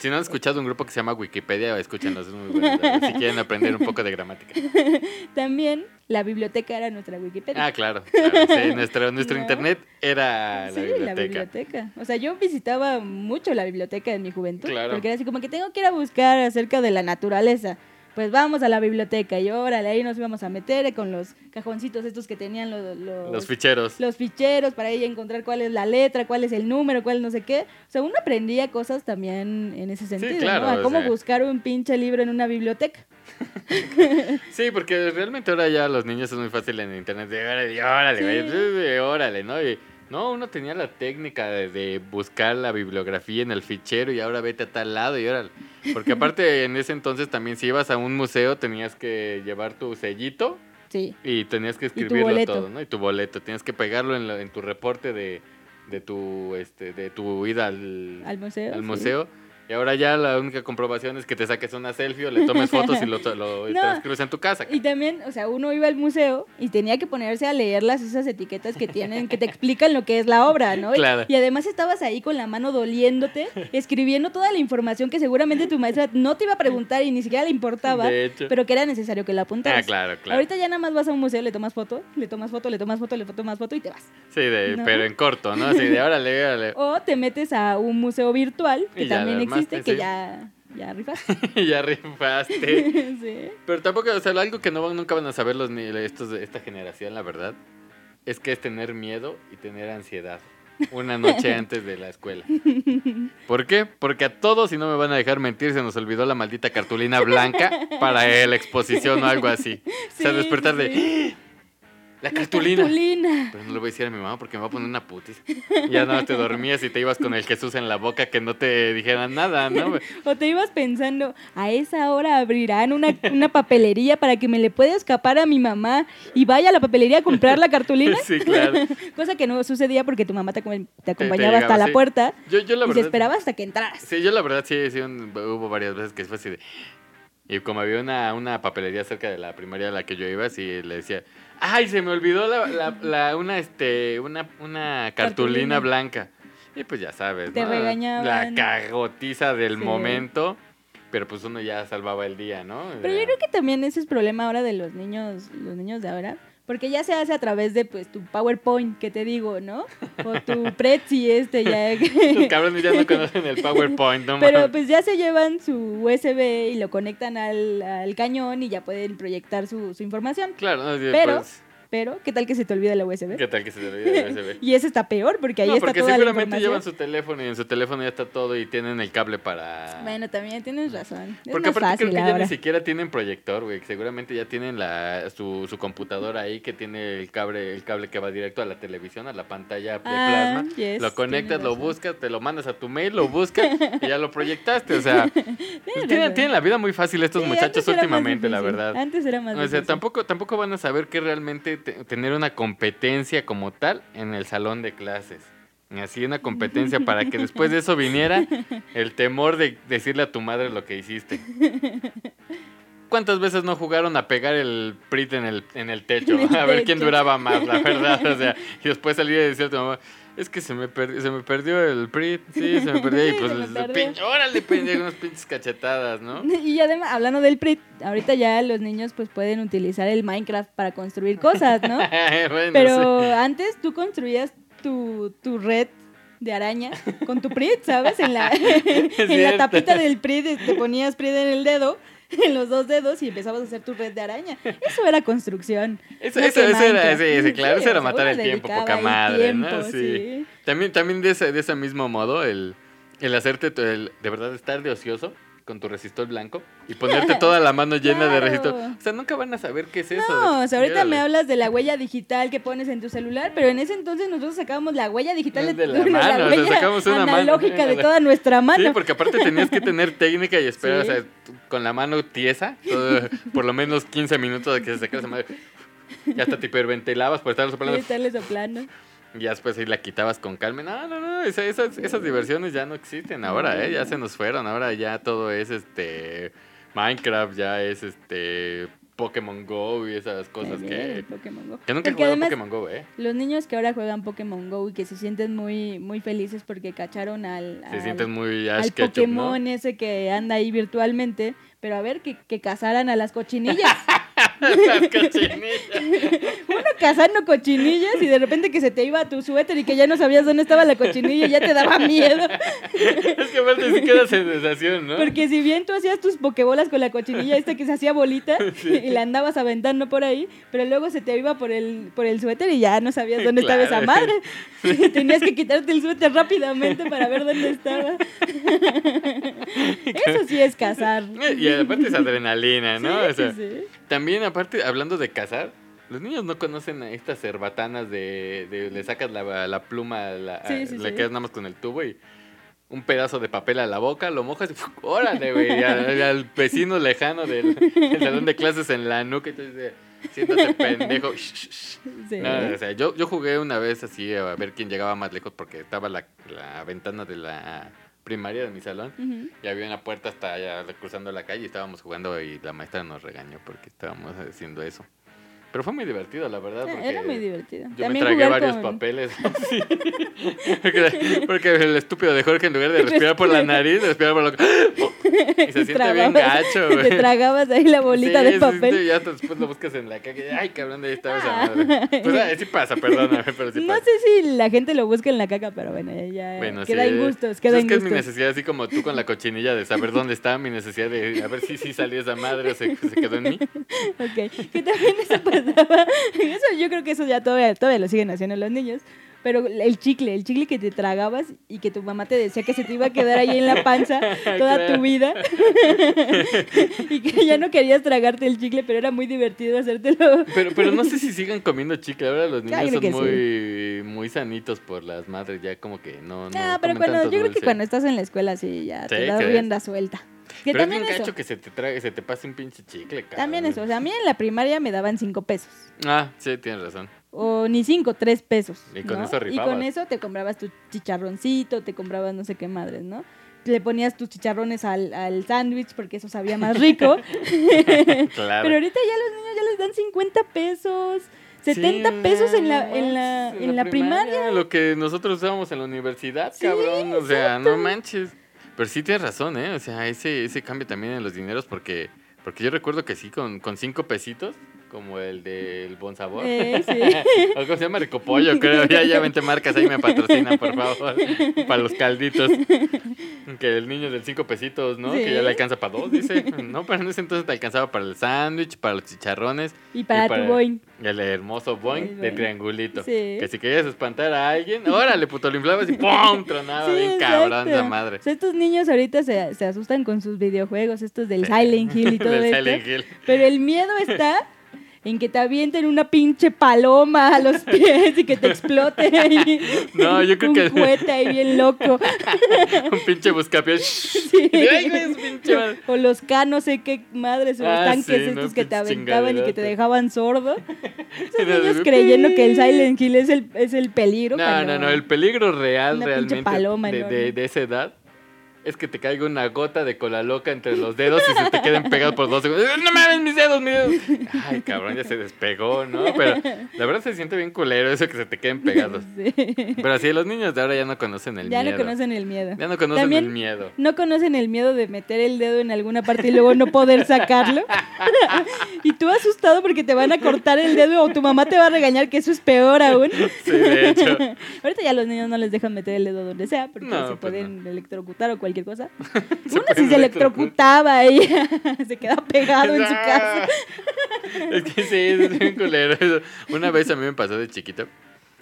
Si no han escuchado un grupo que se llama Wikipedia, escúchenlos, es muy bueno. Si quieren aprender un poco de gramática. También la biblioteca era nuestra Wikipedia. Ah, claro. claro, sí, nuestro nuestro No. internet era la biblioteca. la biblioteca. O sea, yo visitaba mucho la biblioteca en mi juventud. Claro. Porque era así como que tengo que ir a buscar acerca de la naturaleza. Pues vamos a la biblioteca y órale, ahí nos íbamos a meter con los cajoncitos estos que tenían los, los, Los ficheros. los ficheros para ahí encontrar cuál es la letra, cuál es el número, cuál no sé qué. O sea, uno aprendía cosas también en ese sentido, claro, ¿no? A o cómo sea. buscar un pinche libro en una biblioteca. Sí, porque realmente ahora ya los niños es muy fácil en internet de órale, órale, Sí. órale, ¿no? Y, no, uno tenía la técnica de, de buscar la bibliografía en el fichero y ahora vete a tal lado y órale. Porque aparte en ese entonces también si ibas a un museo tenías que llevar tu sellito Sí. y tenías que escribirlo todo, ¿no? Y tu boleto, tienes que pegarlo en, la- en tu reporte de, de tu este de tu ida al, Al museo. al sí. Y ahora ya la única comprobación es que te saques una selfie o le tomes fotos y lo, lo No. transcribes en tu casa. Y también, o sea, uno iba al museo y tenía que ponerse a leerlas esas etiquetas que tienen, que te explican lo que es la obra, ¿no? Claro. Y, además estabas ahí con la mano doliéndote, escribiendo toda la información que seguramente tu maestra no te iba a preguntar y ni siquiera le importaba, De hecho. pero que era necesario que la apuntaras. Ah, claro, claro. Ahorita ya nada más vas a un museo, le tomas foto, le tomas foto, le tomas foto, le tomas foto y te vas. Sí, de- ¿No? pero en corto, ¿no? Así de órale, órale. O te metes a un museo virtual, que Y también lo que ya, ya rifaste. Ya rifaste. sí. Pero tampoco, o sea, algo que no nunca van a saber los ni estos de esta generación, la verdad, es que es tener miedo y tener ansiedad. una noche antes de la escuela. ¿Por qué? Porque a todos, si no me van a dejar mentir, se nos olvidó la maldita cartulina blanca para la exposición o algo así. o sea, despertar de... La cartulina. Pero no le voy a decir a mi mamá porque me va a poner una putis. Ya no te dormías y te ibas con el Jesús en la boca que no te dijeran nada, ¿no? O te ibas pensando, a esa hora abrirán una, una papelería para que me le pueda escapar a mi mamá y vaya a la papelería a comprar la cartulina. Sí, claro. Cosa que no sucedía porque tu mamá te, acom- te acompañaba llegaba, hasta la puerta Yo, yo la y se verdad... esperaba hasta que entraras. Sí, yo la verdad sí, sí, un- hubo varias veces que fue así de... Y como había una, una papelería cerca de la primaria a la que yo iba, sí le decía, ay, se me olvidó la, la- la- una, este, una, una cartulina, Cartulina. blanca. Y pues ya sabes, Te ¿no? regañaban. La cagotiza del Sí. momento, pero pues uno ya salvaba el día, ¿no? Pero yo creo que también ese es problema ahora de los niños, los niños de ahora. Porque ya se hace a través de pues tu PowerPoint, que te digo, ¿no? O tu Prezi este ya. Los cabrones ya no conocen el PowerPoint, ¿no? Pero pues ya se llevan su USB y lo conectan al, al cañón y ya pueden proyectar su, su información. Claro, no, sí, Pero- pues, Pero, ¿qué tal que se te olvida la USB? ¿Qué tal que se te olvide el USB? Y ese está peor porque ahí no, está porque toda la seguramente llevan su teléfono y en su teléfono ya está todo y tienen el cable para... Bueno, también tienes razón. Es Porque más aparte creo que ya ni siquiera tienen proyector, güey. Seguramente ya tienen la, su, su computadora ahí que tiene el cable, el cable que va directo a la televisión, a la pantalla de Ah, plasma. yes, lo conectas, lo buscas, te lo mandas a tu mail, lo buscas y ya lo proyectaste. O sea, pues, tienen, tienen la vida muy fácil estos Sí, muchachos últimamente, la verdad. Antes era más O sea, difícil. tampoco, tampoco van a saber que realmente te- tener una competencia como tal en el salón de clases. Así una competencia para que después de eso viniera el temor de decirle a tu madre lo que hiciste. ¿Cuántas veces no jugaron a pegar el PRIT en el, en el techo? A ver quién duraba más, la verdad. O sea, y después salir y decir a tu mamá, es que se me, per- se me perdió el PRIT. Sí, se me perdió. Y pues, les- perdió. órale, pendejo, unas pinches cachetadas, ¿no? Y además, hablando del PRIT, ahorita ya los niños pues pueden utilizar el Minecraft para construir cosas, ¿no? Bueno, Pero sí. antes tú construías tu, tu red de araña con tu PRIT, ¿sabes? En la, en la tapita del PRIT te ponías PRIT en el dedo, en los dos dedos y empezabas a hacer tu red de araña. Eso era construcción. Eso, no eso, eso era, Minecraft. sí, sí, claro, Sí, eso era matar el tiempo, poca el madre. También, también de ese, de ese mismo modo, el, el hacerte, el, de verdad, estar de ocioso con tu resistor blanco y ponerte toda la mano llena de resistor. O sea, nunca van a saber qué es eso. No, o sea, ahorita me hablas de la huella digital que pones en tu celular, pero en ese entonces nosotros sacábamos la huella digital De la bueno, mano, o sea, sacamos una mano. analógica de toda nuestra mano. Sí, porque aparte tenías que tener técnica y esperar, Sí. o sea, con la mano tiesa, todo- por lo menos 15 minutos de que se sacara esa madre. Ya hasta te hiperventilabas por estar soplando. estarle soplando. Y ya después ahí la quitabas con calma. No, no, no, esa- esas, esas diversiones ya no existen ahora, ¿eh? Ya se nos fueron. Ahora ya todo es este. Minecraft, ya es este. Pokémon Go y esas cosas que. Pokémon Go. Que nunca he jugado Pokémon Go, ¿eh? los niños que ahora juegan Pokémon Go y que se sienten muy, muy felices porque cacharon al, Se sienten muy Ash al Pokémon ¿no? ese que anda ahí virtualmente. Pero a ver, que, que cazaran a las cochinillas. Las cochinillas. Uno cazando cochinillas y de repente que se te iba tu suéter y que ya no sabías dónde estaba la cochinilla y ya te daba miedo. es que aparte sí queda sensación, ¿no? Porque si bien tú hacías tus pokebolas con la cochinilla esta que se hacía bolita y la andabas aventando por ahí, pero luego se te iba por el, por el suéter y ya no sabías dónde estaba esa madre. Tenías que quitarte el suéter rápidamente para ver dónde estaba. Eso sí es cazar. Y aparte es adrenalina, ¿no? Sí, o sea, sí, sí. También, aparte, hablando de cazar, los niños no conocen a estas cerbatanas de, de- le sacas la, la pluma, la- Sí, sí, le sí. quedas nada más con el tubo y un pedazo de papel a la boca, lo mojas y órale, güey, y al, al vecino lejano del, del salón de clases en la nuca, y tú dices, siéntate pendejo. No, o sea, yo, yo jugué una vez así a ver quién llegaba más lejos porque estaba la, la ventana de la primaria de mi salón y había una puerta hasta allá cruzando la calle y estábamos jugando y la maestra nos regañó porque estábamos haciendo eso. Pero fue muy divertido, la verdad. Porque Era muy divertido. Yo También me tragué varios con- papeles. Sí. porque, porque el estúpido de Jorge, en lugar de respirar por la nariz, respiraba por la Y se siente bien Tragabas- gacho, Te güey. tragabas ahí la bolita Sí, de papel. sí, ya hasta después lo buscas en la calle. Ay, cabrón, ahí estaba esa madre. Pues ah, sí pasa, perdóname, pero sí no pasa. sé si la gente lo busca en la caca, pero bueno, ya Bueno, queda sí. en gustos, Pues queda es que es mi necesidad, así como tú con la cochinilla de saber dónde está, mi necesidad de a ver si sí salió esa madre o se, se quedó en mí. Ok, que también eso pasaba. Eso, yo creo que eso ya todavía, todavía lo siguen haciendo los niños. pero el chicle, el chicle que te tragabas y que tu mamá te decía que se te iba a quedar ahí en la panza toda Claro. tu vida. y que ya no querías tragarte el chicle, pero era muy divertido hacértelo. Pero, pero no sé si sigan comiendo chicle. Ahora los niños son muy, muy sanitos por las madres. Ya como que no. No, No, pero comen cuando, yo creo que cuando estás en la escuela sí, ya te das rienda suelta. Que Pero es también bien eso. que se te trague, se te pase un pinche chicle, cabrón. También eso. O sea, a mí en la primaria me daban cinco pesos. Ah, sí, tienes razón. O ni cinco, tres pesos. Y con ¿no? eso Y con eso te comprabas tu chicharroncito, te comprabas no sé qué madres, ¿no? Le ponías tus chicharrones al, al sándwich porque eso sabía más rico. Claro. Pero ahorita ya los niños ya les dan 50 pesos, 70 Sí, pesos en la, en la, en la primaria. Lo que nosotros usábamos en la universidad, Sí, cabrón. O sea, no manches. Pero sí tienes razón, ¿eh? O sea, ese, ese cambio también en los dineros porque, porque yo recuerdo que sí, con, con cinco pesitos, como el del Bon Sabor. Eh, sí. o cómo se llama Ricopollo, creo. Ya, ya vente marcas ahí me patrocinan, por favor. para los calditos. Que el niño del cinco pesitos, ¿no? Que ya le alcanza para dos, dice. No, pero en ese entonces te alcanzaba para el sándwich, para los chicharrones. Y para, para- tu boing. El hermoso boing El de boing. triangulito. Sí. Que si querías espantar a alguien, órale, puto, lo inflabas y ¡pum! Tronaba Sí, bien cabrón esa madre. O sea, estos niños ahorita se, se asustan con sus videojuegos, estos del. Silent Hill y todo Hill. Pero el miedo está en que te avienten una pinche paloma a los pies y que te explote ahí. No, yo creo un que- cohete ahí bien loco. Un pinche buscapiés. Sí. O los K, no sé qué madres, o los Ah, tanques sí, estos no, que te aventaban y que te dejaban sordo. Esos niños creyendo que el Silent Hill es el, es el peligro. No, no, no, el peligro real realmente paloma de, de, de esa edad es que te caiga una gota de cola loca entre los dedos y se te queden pegados por dos segundos. ¡No mames, mis dedos, mis dedos! Ay, cabrón, ya se despegó, ¿no? Pero la verdad se siente bien culero eso que se te queden pegados. Sí. Pero así, los niños de ahora ya no conocen el Ya miedo. no conocen el miedo. Ya no conocen También- el miedo. No conocen el miedo de meter el dedo en alguna parte y luego no poder sacarlo. y tú asustado porque te van a cortar el dedo o tu mamá te va a regañar, que eso es peor aún. Sí, de hecho. Ahorita ya los niños no les dejan meter el dedo donde sea porque No, se pues pueden electrocutar o cualquier cosa. Se Una sí se electrocutaba y se quedaba pegado en su casa. Es que sí, es bien culero. eso. Una vez a mí me pasó de chiquito.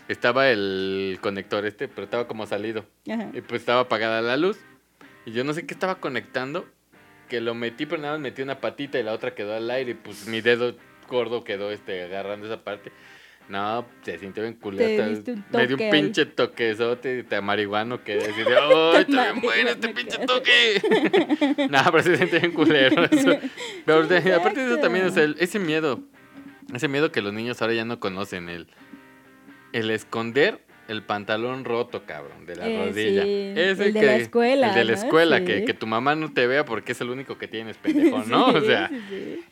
Estaba el conector este, pero estaba como salido. Ajá. Y pues estaba apagada la luz. Y yo no sé qué estaba conectando. Que lo metí, pero nada más metí una patita y la otra quedó al aire. Y pues mi dedo gordo quedó este, agarrando esa parte. No, se sintió bien culero. Me dio un pinche toquezote de marihuano que así de, ¡ay, está bien bueno este pinche que- toque! no, pero se siente bien culero eso. Pero Sí, aparte de eso también, o sea, el- ese miedo, ese miedo que los niños ahora ya no conocen, el, el esconder el pantalón roto, cabrón, de la Eh, rodilla. sí, Ese el de la escuela, El de la ¿no? escuela, Sí. que, que tu mamá no te vea porque es el único que tienes, pendejo, ¿no? o sea,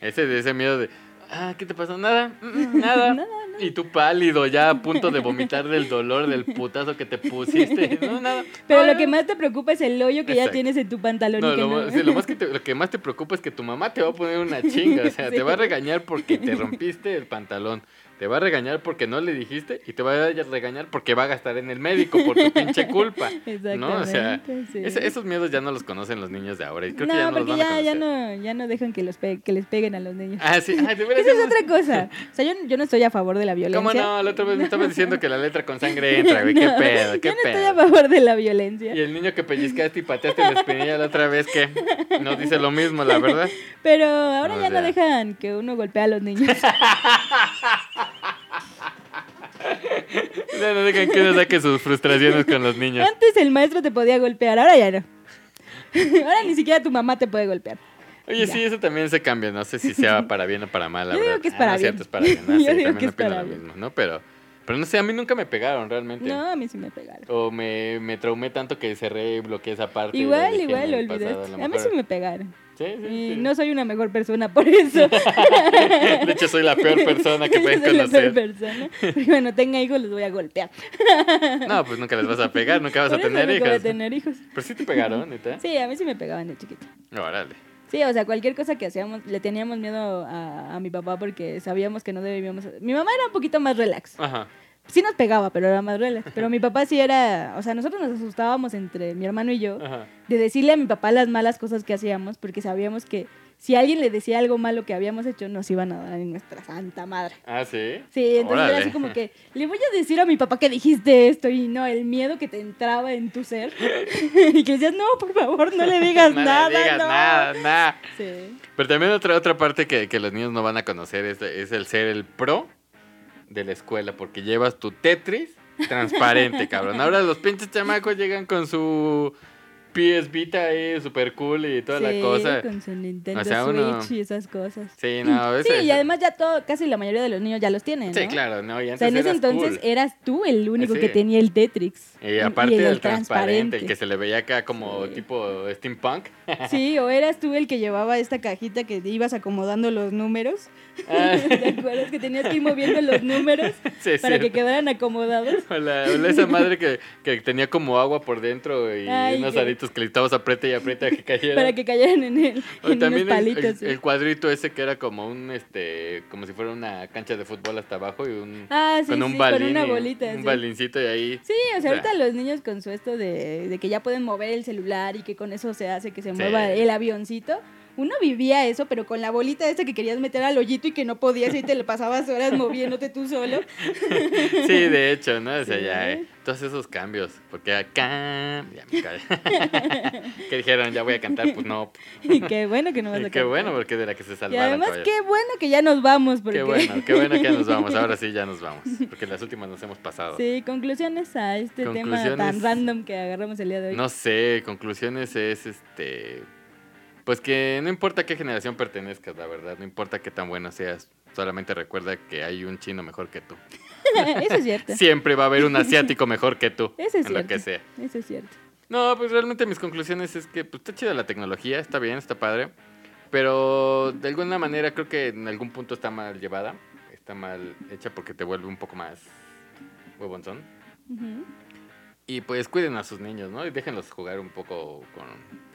ese ese miedo de, ah, ¿qué te pasó? Nada, mm, nada. Nada, Y tú pálido, ya a punto de vomitar del dolor del putazo que te pusiste. No, nada. Pero Ah, lo que más te preocupa es el hoyo que ya tienes en tu pantalón No, y que lo, no. sí, lo más que te- lo que más te preocupa es que tu mamá te va a poner una chinga. O sea, Sí. te va a regañar porque te rompiste el pantalón. Te va a regañar porque no le dijiste y te va a regañar porque va a gastar en el médico por tu pinche culpa. ¿No? O sea, Exactamente, sí. esos miedos ya no los conocen los niños de ahora. Y creo no, que ya no los porque a ya, ya no, ya no dejan que, los pe- que les peguen a los niños. Ah, sí. Ay, Esa es otra cosa. O sea, yo, yo no estoy a favor de la violencia. ¿Cómo no? La otra vez me estabas diciendo que la letra con sangre entra, güey. ¿Qué pedo? ¿Qué yo no estoy a favor de la violencia. Y el niño que pellizcaste y pateaste la espinilla la otra vez, que no dice lo mismo, la verdad. Pero ahora O ya no dejan que uno golpee a los niños. Ya no dejan que uno saque sus frustraciones con los niños. Antes el maestro te podía golpear, ahora ya no. Ahora ni siquiera tu mamá te puede golpear. Oye, Ya. sí, eso también se cambia. No sé si sea para bien o para mal, la Yo digo verdad. que es Ah, para no es bien. cierto, es para bien. Ah, Yo sí, digo también que es opino para lo bien. mismo, ¿no? Pero, pero no sé, a mí nunca me pegaron realmente. No, a mí sí me pegaron. O me, me traumé tanto que cerré y bloqueé esa parte. Igual, igual, lo olvidé. A, mí sí me pegaron. Sí, sí, Y sí. no soy una mejor persona por eso. De hecho, soy la peor persona que pueden soy la peor conocer. persona. Cuando tenga hijos los voy a golpear. No, pues nunca les vas a pegar, nunca vas Por a tener nunca voy a hijos. tener hijos. Pero sí te pegaron, ¿neta? Sí, a mí sí me pegaban de chiquita. Órale. Sí, o sea, cualquier cosa que hacíamos, le teníamos miedo a, a mi papá porque sabíamos que no debíamos... Mi mamá era un poquito más relax, Ajá. Sí nos pegaba, pero era más relax. Pero mi papá sí era, o sea, nosotros nos asustábamos entre mi hermano y yo Ajá. de decirle a mi papá las malas cosas que hacíamos, porque sabíamos que si alguien le decía algo malo que habíamos hecho, nos iban a dar en nuestra santa madre. Ah, sí. Sí, entonces era así como que le voy a decir a mi papá que dijiste esto y no, el miedo que te entraba en tu ser y que decías, no, por favor, no le digas No le nada, digas no. nada, nada. Sí. Pero también otra, otra parte que, que los niños no van a conocer es, es el ser el pro de la escuela, porque llevas tu Tetris transparente, cabrón. Ahora los pinches chamacos llegan con su PS Vita ahí, super cool y toda la cosa. con su Nintendo O sea, uno- Switch y esas cosas. Sí, no, Sí, ese- y además ya todo, casi la mayoría de los niños ya los tienen, Sí, claro, no, y O antes sea, en ese entonces cool. eras tú el único Sí. que tenía el Tetris. Y aparte el del transparente, el que se le veía acá como Sí. tipo steampunk. Sí, o eras tú el que llevaba esta cajita que te ibas acomodando los números. Ah. ¿Te acuerdas que tenías que ir moviendo los números Sí, para que cierto. quedaran acomodados? O la, o la- esa madre que, que tenía como agua por dentro y Ay, unos que- aritos que le estabas aprieta y aprieta que cayeran. Para que cayeran en, el, O en unos también el- palitos. el, sí. el cuadrito ese que era como un este como si fuera una cancha de fútbol hasta abajo y un ah, sí, con un sí, balín con una y bolita. un sí. balincito y ahí Sí, o sea, O sea, ahorita los niños con su esto de, de que ya pueden mover el celular y que con eso se hace que se Mueva el avioncito. Uno vivía eso, pero con la bolita esta que querías meter al hoyito y que no podías y te le pasabas horas moviéndote tú solo. sí de hecho no o sea Sí. ya eh, todos esos cambios porque acá ya me callé. que dijeron ya voy a cantar pues no Y qué bueno que no vas a y qué cantar. bueno porque de la que se Y salvaron además, caballeros. qué bueno que ya nos vamos. Porque... Qué bueno, qué bueno que ya nos vamos. Ahora sí ya nos vamos. Porque las últimas nos hemos pasado. Sí, conclusiones a este tema tan random que agarramos el día de hoy. No sé, conclusiones es este. Pues que no importa qué generación pertenezcas, la verdad. No importa qué tan bueno seas. Solamente recuerda que hay un chino mejor que tú. Eso es cierto. Siempre va a haber un asiático mejor que tú. Eso es en lo cierto. que sea. Eso es cierto. No, pues realmente mis conclusiones es que pues, está chida la tecnología, está bien, está padre. Pero de alguna manera creo que en algún punto está mal llevada. Está mal hecha porque te vuelve un poco más huevonzón. Ujú. Y pues cuiden a sus niños, ¿no? Y déjenlos jugar un poco con...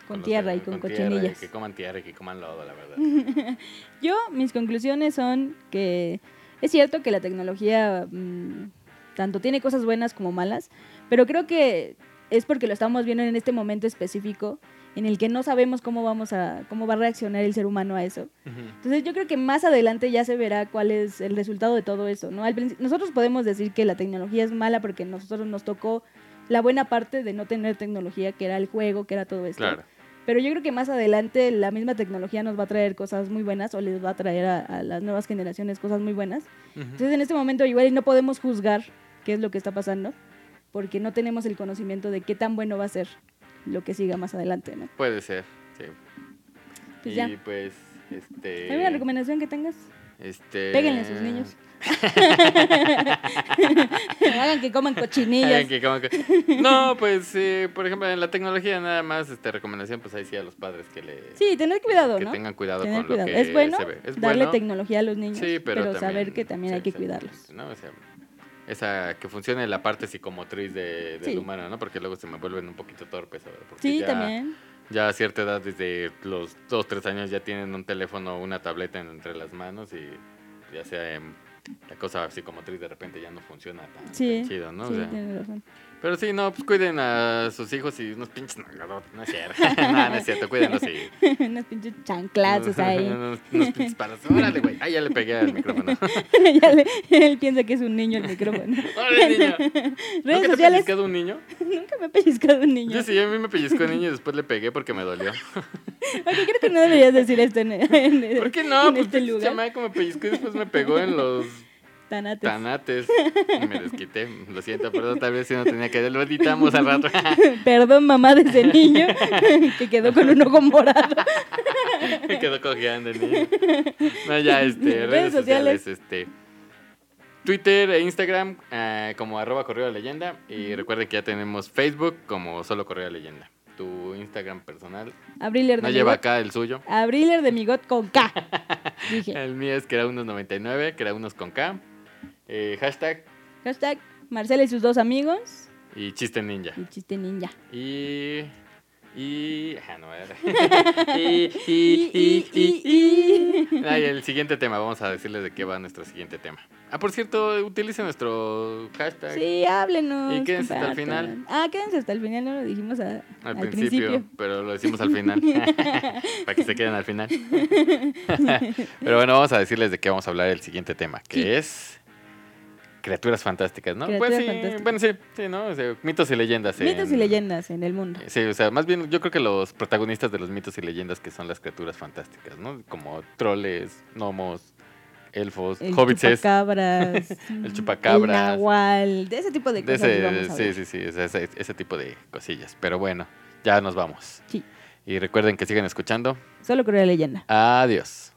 Con tierra y con tierra cochinillas. que coman tierra y que coman lodo, la verdad. Yo, mis conclusiones son que es cierto que la tecnología mm, tanto tiene cosas buenas como malas, pero creo que es porque lo estamos viendo en este momento específico en el que no sabemos cómo vamos a cómo va a reaccionar el ser humano a eso. Entonces yo creo que más adelante ya se verá cuál es el resultado de todo eso, ¿no? Al nosotros podemos decir que la tecnología es mala porque nosotros nos tocó la buena parte de no tener tecnología, que era el juego, que era todo esto. Claro. Pero yo creo que más adelante la misma tecnología nos va a traer cosas muy buenas o les va a traer a, a las nuevas generaciones cosas muy buenas. Ujú. Entonces en este momento igual no podemos juzgar qué es lo que está pasando porque no tenemos el conocimiento de qué tan bueno va a ser lo que siga más adelante, ¿no? Puede ser, sí. Pues y ya. pues, este... ¿Alguna recomendación que tengas? Este... Péguenle a sus niños. Hagan que coman Hagan cochinillas. que coman co- No, pues, eh, por ejemplo, en la tecnología nada más, este, recomendación, pues ahí sí a los padres que le... Sí, tener cuidado, que ¿no? tengan cuidado Tener con cuidado. lo que es bueno se ve. Es darle bueno, tecnología a los niños, Sí, pero, pero, saber que también sí, hay que cuidarlos. ¿no? O sea, esa que funcione la parte psicomotriz de, del Sí. humano, ¿no? Porque luego se me vuelven un poquito torpes. ¿sabes? Porque Sí, ya, también. Ya a cierta edad, desde los 2, 3 años, ya tienen un teléfono o una tableta en- entre las manos y ya sea em, la cosa psicomotriz de repente ya no funciona tan, Sí, tan chido, ¿no? O sí, sea, tienes razón. Pero sí, no, pues cuiden a sus hijos y unos pinches nalgadotes, no es cierto. no, no es cierto, cuídenlos y... Unas pinches chanclazos ahí. unos, unos pinches palos. Órale, güey. Ah, ya le pegué al micrófono. Ya le- él piensa que es un niño el micrófono. Órale, niño. ¿Nunca te ha sociales. pellizcado un niño? Nunca me ha pellizcado un niño. Yo sí, a mí me pellizcó un niño y después le pegué porque me dolió. Ok, creo que no deberías decir esto en, en- ¿Por qué no? en Pues este lugar. chamaco me pellizcó y después me pegó en los Tanates. tanates me desquité. Lo siento, perdón, tal vez si no tenía que... Lo editamos al rato. Perdón, mamá de ese niño que quedó con un ojo morado. me quedó cojeando el niño. No, ya, este, redes, Redes sociales. sociales. este... Twitter e Instagram eh, como arroba correo de leyenda y recuerden que ya tenemos Facebook como solo correo de leyenda. Tu Instagram personal Abriler de no lleva acá el suyo. Abriler de mi got con K. Dije. El mío es que era unos 99, que era unos con K. Eh, hashtag Hashtag Marcela y sus dos amigos. y chiste ninja. Y chiste ninja. Y. Y. Ah, no, y, y, y, y, y. Ah, y el siguiente tema, vamos a decirles de qué va nuestro siguiente tema. Ah, por cierto, utilicen nuestro hashtag Sí, háblenos. Y quédense hasta el final. Ah, quédense hasta el final, no lo dijimos a- al, al, principio, principio. pero lo decimos al final. Para que se queden al final. pero bueno, vamos a decirles de qué vamos a hablar el siguiente tema, que Sí. es criaturas fantásticas, ¿no? Criaturas pues sí, fantásticas. bueno, sí, sí, ¿no? O sea, mitos y leyendas. Mitos y en- leyendas en el mundo. Sí, o sea, más bien yo creo que los protagonistas de los mitos y leyendas que son las criaturas fantásticas, ¿no? Como troles, gnomos, elfos, El hobbits, chupacabras. el chupacabras. El nahual. De ese tipo de de cosas ese, vamos a sí, sí, sí, ese, tipo de cosillas. Pero bueno, ya nos vamos. Sí. Y recuerden que sigan escuchando. Solo creo la leyenda. Adiós.